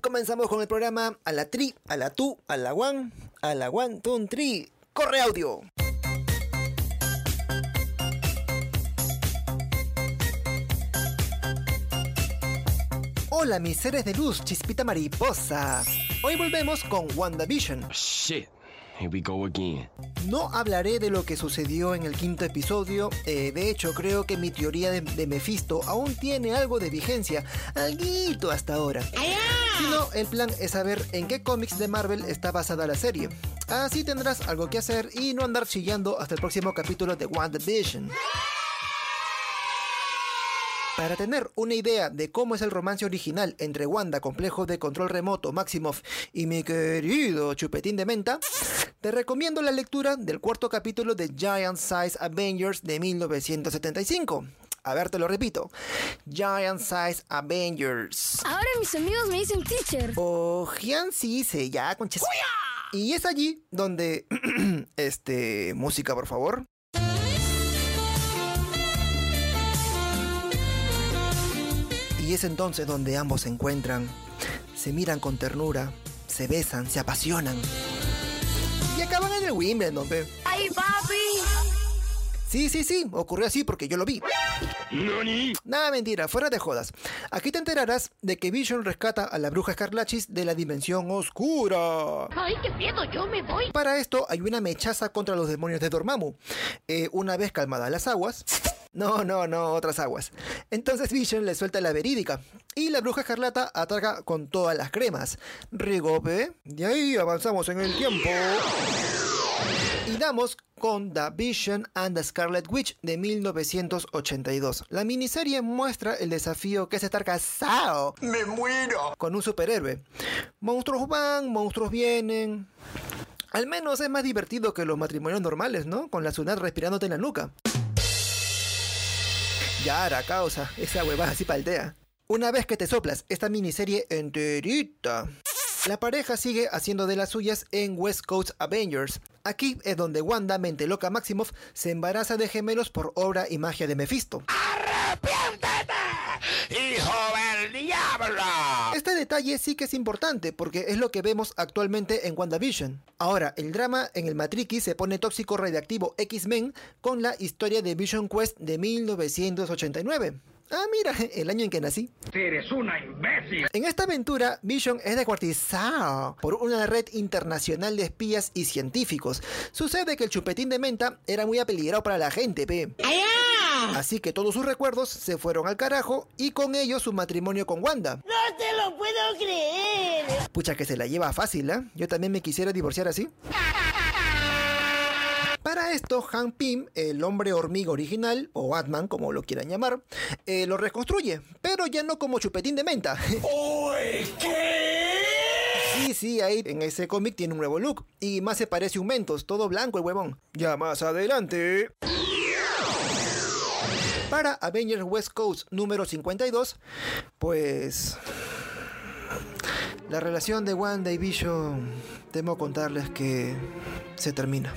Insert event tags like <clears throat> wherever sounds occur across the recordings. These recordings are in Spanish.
Comenzamos con el programa a la tri, a la tu, a la one, a la one, two, tri. Corre audio. Hola mis seres de luz, chispita mariposa. Hoy volvemos con WandaVision. Shit. Here we go again. No hablaré de lo que sucedió en el quinto episodio, eh, de hecho creo que mi teoría de, de Mephisto aún tiene algo de vigencia, alguito hasta ahora. Sino el plan es saber en qué cómics de Marvel está basada la serie. Así tendrás algo que hacer y no andar chillando hasta el próximo capítulo de WandaVision. Para tener una idea de cómo es el romance original entre Wanda, complejo de control remoto, Maximoff y mi querido chupetín de menta, te recomiendo la lectura del cuarto capítulo de Giant Size Avengers de 1975. A ver, te lo repito. Giant Size Avengers. Ahora mis amigos me dicen teacher. O sí se ya, conches. Y es allí donde... <clears throat> este... Música, por favor. Y es entonces donde ambos se encuentran, se miran con ternura, se besan, se apasionan. Acaban en el Wimbledon, pe. ¡Ay, papi! Sí, sí, sí, ocurrió así porque yo lo vi. Nada, mentira, fuera de jodas. Aquí te enterarás de que Vision rescata a la bruja Escarlachis de la dimensión oscura. ¡Ay, qué miedo! ¡Yo me voy! Para esto hay una mechaza contra los demonios de Dormammu. Eh, una vez calmadas las aguas... No, no, no, otras aguas. Entonces Vision le suelta la verídica y la bruja escarlata ataca con todas las cremas. Rigope. Y ahí avanzamos en el tiempo. Y damos con The Vision and the Scarlet Witch de 1982. La miniserie muestra el desafío que es estar casado. ¡Me muero! Con un superhéroe. Monstruos van, monstruos vienen. Al menos es más divertido que los matrimonios normales, ¿no? Con la Sunat respirándote en la nuca. Ya hará causa, esa huevada así paldea. Una vez que te soplas esta miniserie enterita, la pareja sigue haciendo de las suyas en West Coast Avengers. Aquí es donde Wanda, mente loca Maximoff, se embaraza de gemelos por obra y magia de Mephisto. ¡Hijo Este detalle sí que es importante porque es lo que vemos actualmente en WandaVision. Ahora, el drama en el Matrix se pone tóxico radiactivo X-Men con la historia de Vision Quest de 1989. Ah, mira, el año en que nací. Eres una imbécil. En esta aventura, Vision es descuartizado por una red internacional de espías y científicos. Sucede que el chupetín de menta era muy apeligrado para la gente, pe. Así que todos sus recuerdos se fueron al carajo y con ellos su matrimonio con Wanda. ¡No te lo puedo creer! Pucha que se la lleva fácil, ¿eh? Yo también me quisiera divorciar así. Para esto, Hank Pym, el hombre hormiga original, o Batman, como lo quieran llamar, eh, lo reconstruye, pero ya no como chupetín de menta. <laughs> Sí, sí, ahí en ese cómic tiene un nuevo look. Y más se parece a un Mentos, todo blanco el huevón. Ya más adelante. Para Avengers West Coast número 52, pues. La relación de Wanda y Vision, temo contarles que se termina.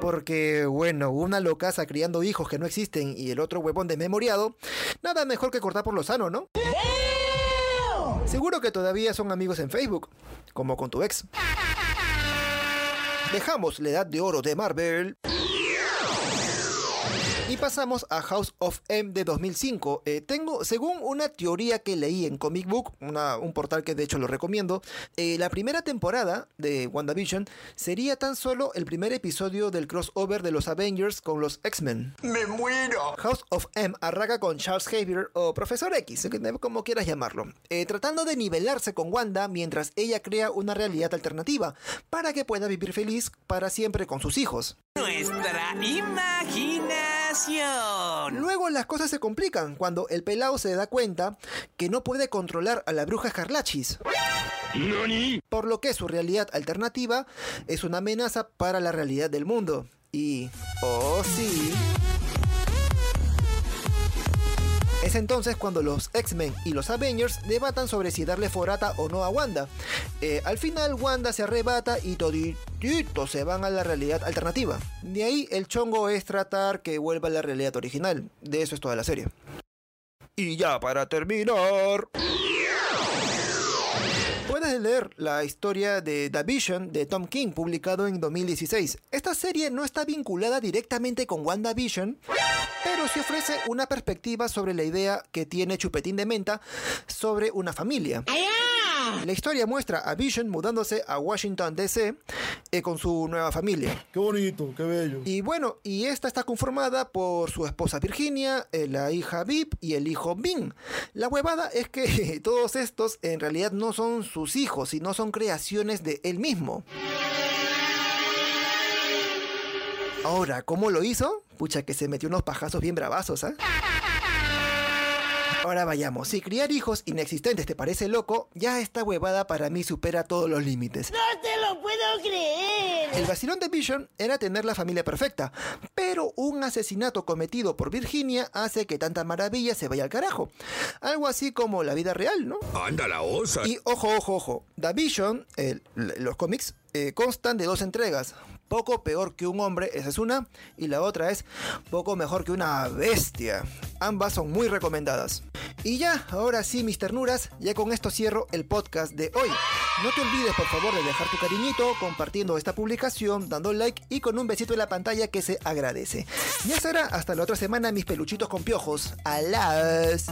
Porque, bueno, una locaza criando hijos que no existen y el otro huevón desmemoriado, nada mejor que cortar por lo sano, ¿no? Seguro que todavía son amigos en Facebook, como con tu ex. Dejamos la edad de oro de Marvel. Y pasamos a House of M de 2005. Eh, tengo, según una teoría que leí en Comic Book, una- un portal que de hecho lo recomiendo, eh, la primera temporada de WandaVision sería tan solo el primer episodio del crossover de los Avengers con los X-Men. ¡Me muero! House of M arranca con Charles Xavier o Profesor X, como quieras llamarlo, eh, tratando de nivelarse con Wanda mientras ella crea una realidad alternativa para que pueda vivir feliz para siempre con sus hijos. Nuestra imaginación. Luego las cosas se complican cuando el pelao se da cuenta que no puede controlar a la bruja Escarlachis, por lo que su realidad alternativa es una amenaza para la realidad del mundo. Y, oh sí, es entonces cuando los X-Men y los Avengers debatan sobre si darle forata o no a Wanda. Eh, al final Wanda se arrebata y todititos se van a la realidad alternativa. De ahí el chongo es tratar que vuelva a la realidad original. De eso es toda la serie. Y ya para terminar. Puedes leer la historia de The Vision de Tom King, publicado en 2016. Esta serie no está vinculada directamente con WandaVision, pero sí ofrece una perspectiva sobre la idea que tiene Chupetín de Menta sobre una familia. La historia muestra a Vision mudándose a Washington DC eh, con su nueva familia. Qué bonito, qué bello. Y bueno, y esta está conformada por su esposa Virginia, eh, la hija Vip y el hijo Vin. La huevada es que <laughs> todos estos en realidad no son sus hijos, sino son creaciones de él mismo. Ahora, ¿cómo lo hizo? Pucha, que se metió unos pajazos bien bravazos, ¿ah? Ahora vayamos, si criar hijos inexistentes te parece loco, ya esta huevada para mí supera todos los límites. ¡No te lo puedo creer! El vacilón de Vision era tener la familia perfecta, pero un asesinato cometido por Virginia hace que tanta maravilla se vaya al carajo. Algo así como la vida real, ¿no? Anda la osa. Y ojo, ojo, ojo, The Vision, el- los cómics, eh, constan de dos entregas. Poco peor que un hombre, esa es una, y la otra es poco mejor que una bestia. Ambas son muy recomendadas. Y ya, ahora sí, mis ternuras, ya con esto cierro el podcast de hoy. No te olvides, por favor, de dejar tu cariñito compartiendo esta publicación, dando like y con un besito en la pantalla que se agradece. Ya será hasta la otra semana, mis peluchitos con piojos. ¡Alas!